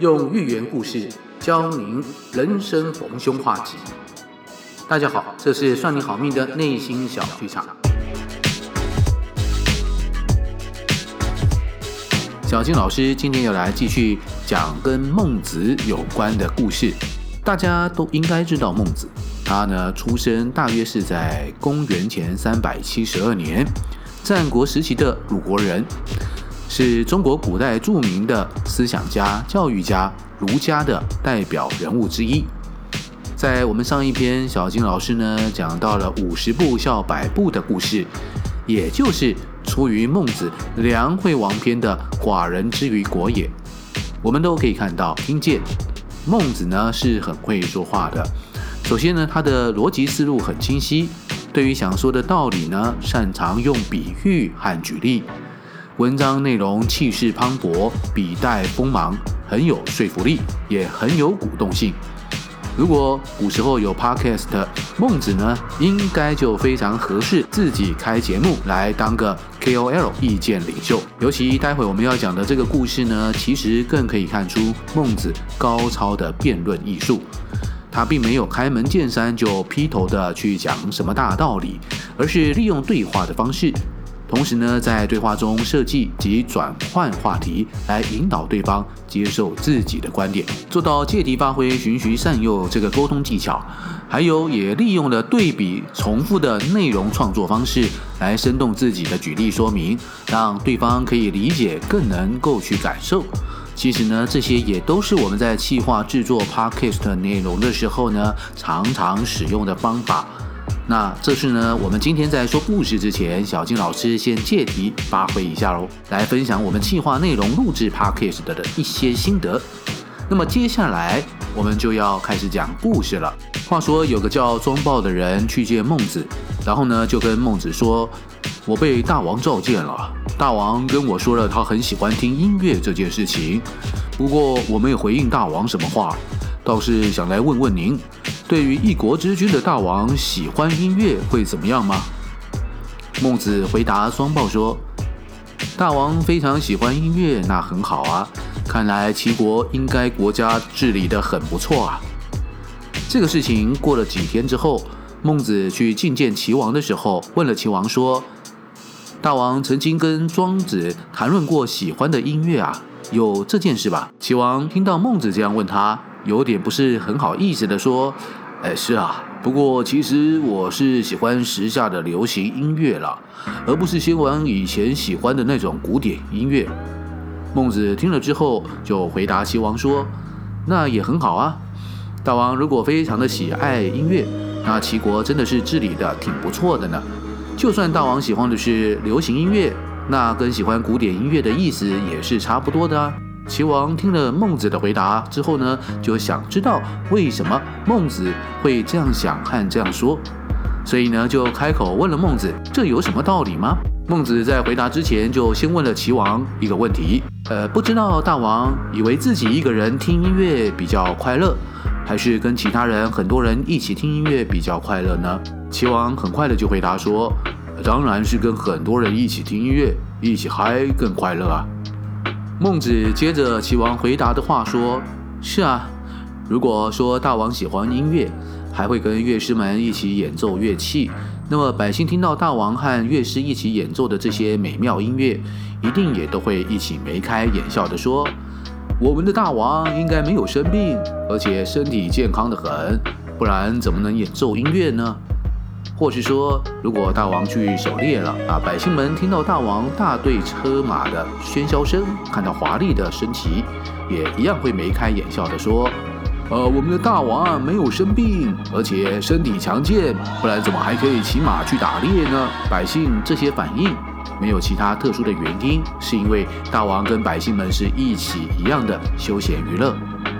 用寓言故事教您人生逢凶化吉。大家好，这是算你好命的内心小剧场。小金老师今天又来继续讲跟孟子有关的故事。大家都应该知道孟子，他呢出生大约是在公元前三百七十二年，战国时期的鲁国人。是中国古代著名的思想家、教育家、儒家的代表人物之一。在我们上一篇，小金老师呢讲到了五十步笑百步的故事，也就是出于孟子《梁惠王篇》的“寡人之于国也”。我们都可以看到、听见，孟子呢是很会说话的。首先呢，他的逻辑思路很清晰，对于想说的道理呢，擅长用比喻和举例。文章内容气势磅礴，笔带锋芒，很有说服力，也很有鼓动性。如果古时候有 Podcast，孟子呢，应该就非常合适自己开节目来当个 KOL 意见领袖。尤其待会我们要讲的这个故事呢，其实更可以看出孟子高超的辩论艺术。他并没有开门见山就劈头的去讲什么大道理，而是利用对话的方式。同时呢，在对话中设计及转换话题，来引导对方接受自己的观点，做到借题发挥、循循善诱这个沟通技巧。还有，也利用了对比重复的内容创作方式，来生动自己的举例说明，让对方可以理解，更能够去感受。其实呢，这些也都是我们在企划制作 Podcast 内容的时候呢，常常使用的方法。那这是呢，我们今天在说故事之前，小金老师先借题发挥一下喽，来分享我们企划内容录制 Podcast 的一些心得。那么接下来我们就要开始讲故事了。话说有个叫庄豹的人去见孟子，然后呢就跟孟子说：“我被大王召见了，大王跟我说了他很喜欢听音乐这件事情，不过我没有回应大王什么话，倒是想来问问您。”对于一国之君的大王喜欢音乐会怎么样吗？孟子回答双豹说：“大王非常喜欢音乐，那很好啊。看来齐国应该国家治理得很不错啊。”这个事情过了几天之后，孟子去觐见齐王的时候，问了齐王说：“大王曾经跟庄子谈论过喜欢的音乐啊，有这件事吧？”齐王听到孟子这样问他。有点不是很好意思的说，哎，是啊，不过其实我是喜欢时下的流行音乐了，而不是先王以前喜欢的那种古典音乐。孟子听了之后就回答齐王说：“那也很好啊，大王如果非常的喜爱音乐，那齐国真的是治理的挺不错的呢。就算大王喜欢的是流行音乐，那跟喜欢古典音乐的意思也是差不多的啊。”齐王听了孟子的回答之后呢，就想知道为什么孟子会这样想和这样说，所以呢，就开口问了孟子：“这有什么道理吗？”孟子在回答之前，就先问了齐王一个问题：“呃，不知道大王以为自己一个人听音乐比较快乐，还是跟其他人很多人一起听音乐比较快乐呢？”齐王很快的就回答说：“当然是跟很多人一起听音乐，一起嗨更快乐啊。”孟子接着齐王回答的话说：“是啊，如果说大王喜欢音乐，还会跟乐师们一起演奏乐器，那么百姓听到大王和乐师一起演奏的这些美妙音乐，一定也都会一起眉开眼笑地说：我们的大王应该没有生病，而且身体健康的很，不然怎么能演奏音乐呢？”或是说，如果大王去狩猎了啊，百姓们听到大王大队车马的喧嚣声，看到华丽的升旗，也一样会眉开眼笑地说：“呃，我们的大王啊，没有生病，而且身体强健，不然怎么还可以骑马去打猎呢？”百姓这些反应没有其他特殊的原因，是因为大王跟百姓们是一起一样的休闲娱乐。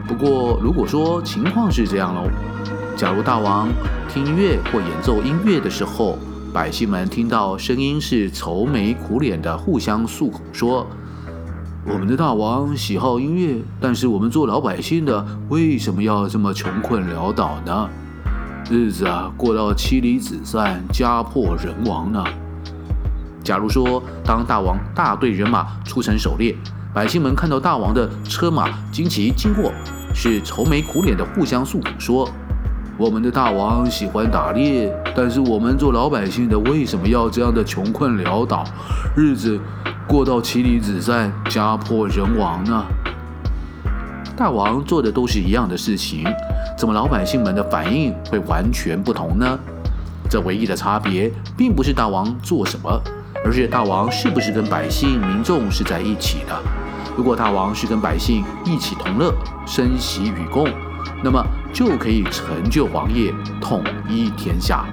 不过，如果说情况是这样喽。假如大王听音乐或演奏音乐的时候，百姓们听到声音是愁眉苦脸的，互相诉苦说：“我们的大王喜好音乐，但是我们做老百姓的为什么要这么穷困潦倒呢？日子啊过到妻离子散、家破人亡呢？”假如说当大王大队人马出城狩猎，百姓们看到大王的车马旌旗经过，是愁眉苦脸的互相诉苦说：“我们的大王喜欢打猎，但是我们做老百姓的为什么要这样的穷困潦倒，日子过到妻离子散、家破人亡呢？”大王做的都是一样的事情，怎么老百姓们的反应会完全不同呢？这唯一的差别，并不是大王做什么，而是大王是不是跟百姓民众是在一起的。如果大王是跟百姓一起同乐、生息与共，那么就可以成就王业、统一天下。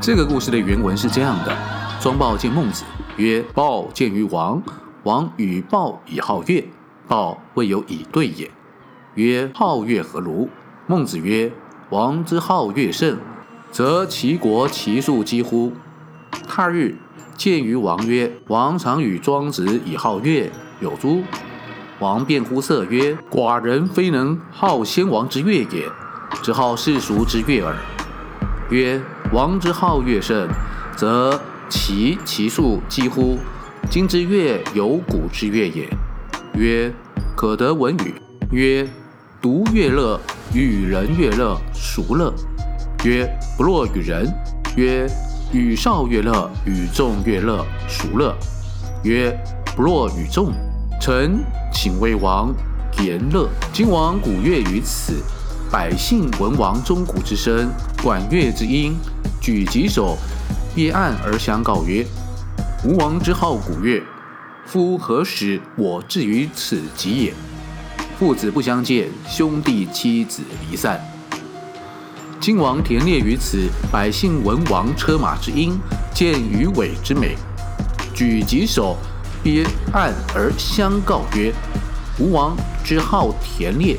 这个故事的原文是这样的：庄豹见孟子，曰：“豹见于王，王与豹以好乐。豹未有以对也，曰：好乐何如？孟子曰：王之好乐甚，则齐国其粟几乎？他日见于王曰：王常与庄子以好乐，有诸？王便乎色曰：“寡人非能好先王之乐也，只好世俗之乐耳。”曰：“王之好乐甚，则其其数几乎？今之乐有古之乐也。”曰：“可得闻与？”曰：“独乐乐，与人乐乐，孰乐？”曰：“不若与人。”曰：“与少乐乐，与众乐乐，孰乐？”曰：“不若与众。”臣请为王言乐。今王鼓乐于此，百姓闻王钟鼓之声，管乐之音，举棘首，鳖岸而相告曰：“吾王之好鼓乐，夫何使我至于此极也？父子不相见，兄弟妻子离散。今王田猎于此，百姓闻王车马之音，见鱼尾之美，举棘首。”鳖岸而相告曰：“吾王之好田猎，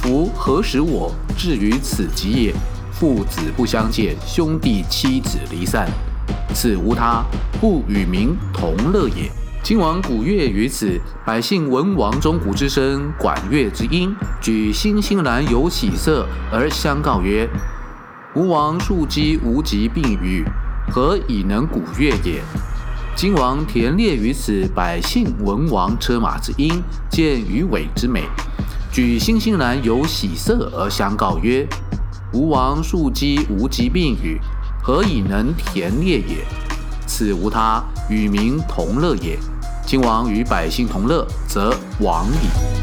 夫何使我至于此极也？父子不相见，兄弟妻子离散，此无他，不与民同乐也。今王鼓乐于此，百姓闻王钟鼓之声，管乐之音，举欣欣然有喜色，而相告曰：‘吾王庶几无疾病愈，何以能鼓乐也？’”今王田猎于此，百姓闻王车马之音，见鱼尾之美，举欣欣然有喜色而相告曰：“吾王庶几无疾病与，何以能田猎也？此无他，与民同乐也。今王与百姓同乐，则王矣。”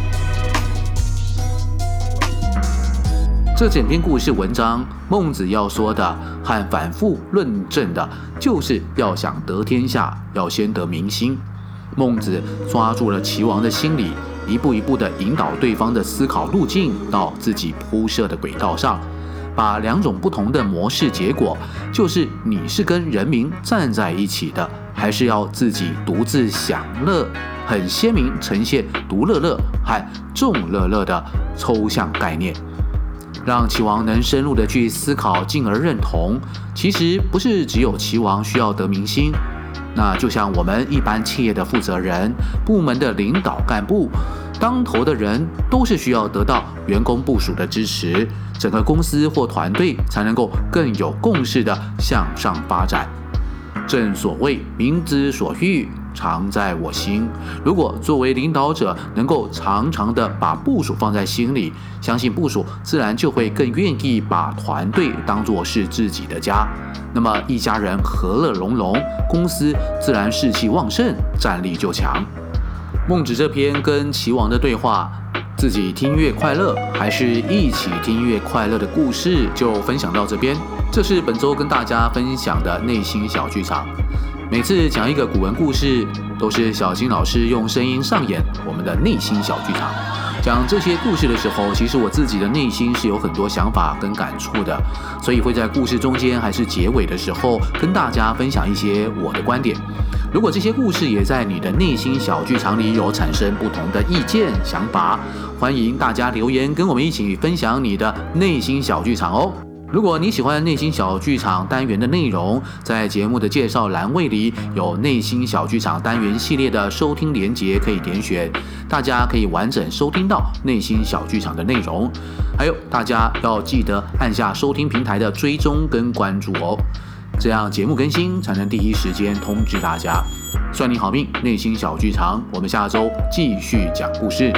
这整篇故事文章，孟子要说的和反复论证的，就是要想得天下，要先得民心。孟子抓住了齐王的心理，一步一步地引导对方的思考路径到自己铺设的轨道上，把两种不同的模式结果，就是你是跟人民站在一起的，还是要自己独自享乐，很鲜明呈现独乐乐和众乐乐的抽象概念。让齐王能深入的去思考，进而认同。其实不是只有齐王需要得民心，那就像我们一般企业的负责人、部门的领导干部、当头的人，都是需要得到员工部署的支持，整个公司或团队才能够更有共识的向上发展。正所谓民之所欲。常在我心。如果作为领导者能够常常的把部署放在心里，相信部署自然就会更愿意把团队当作是自己的家。那么一家人和乐融融，公司自然士气旺盛，战力就强。孟子这篇跟齐王的对话，自己听乐快乐，还是一起听乐快乐的故事，就分享到这边。这是本周跟大家分享的内心小剧场。每次讲一个古文故事，都是小金老师用声音上演我们的内心小剧场。讲这些故事的时候，其实我自己的内心是有很多想法跟感触的，所以会在故事中间还是结尾的时候，跟大家分享一些我的观点。如果这些故事也在你的内心小剧场里有产生不同的意见想法，欢迎大家留言跟我们一起分享你的内心小剧场哦。如果你喜欢内心小剧场单元的内容，在节目的介绍栏位里有内心小剧场单元系列的收听连接可以点选，大家可以完整收听到内心小剧场的内容。还有，大家要记得按下收听平台的追踪跟关注哦。这样节目更新才能第一时间通知大家。算你好命，内心小剧场，我们下周继续讲故事。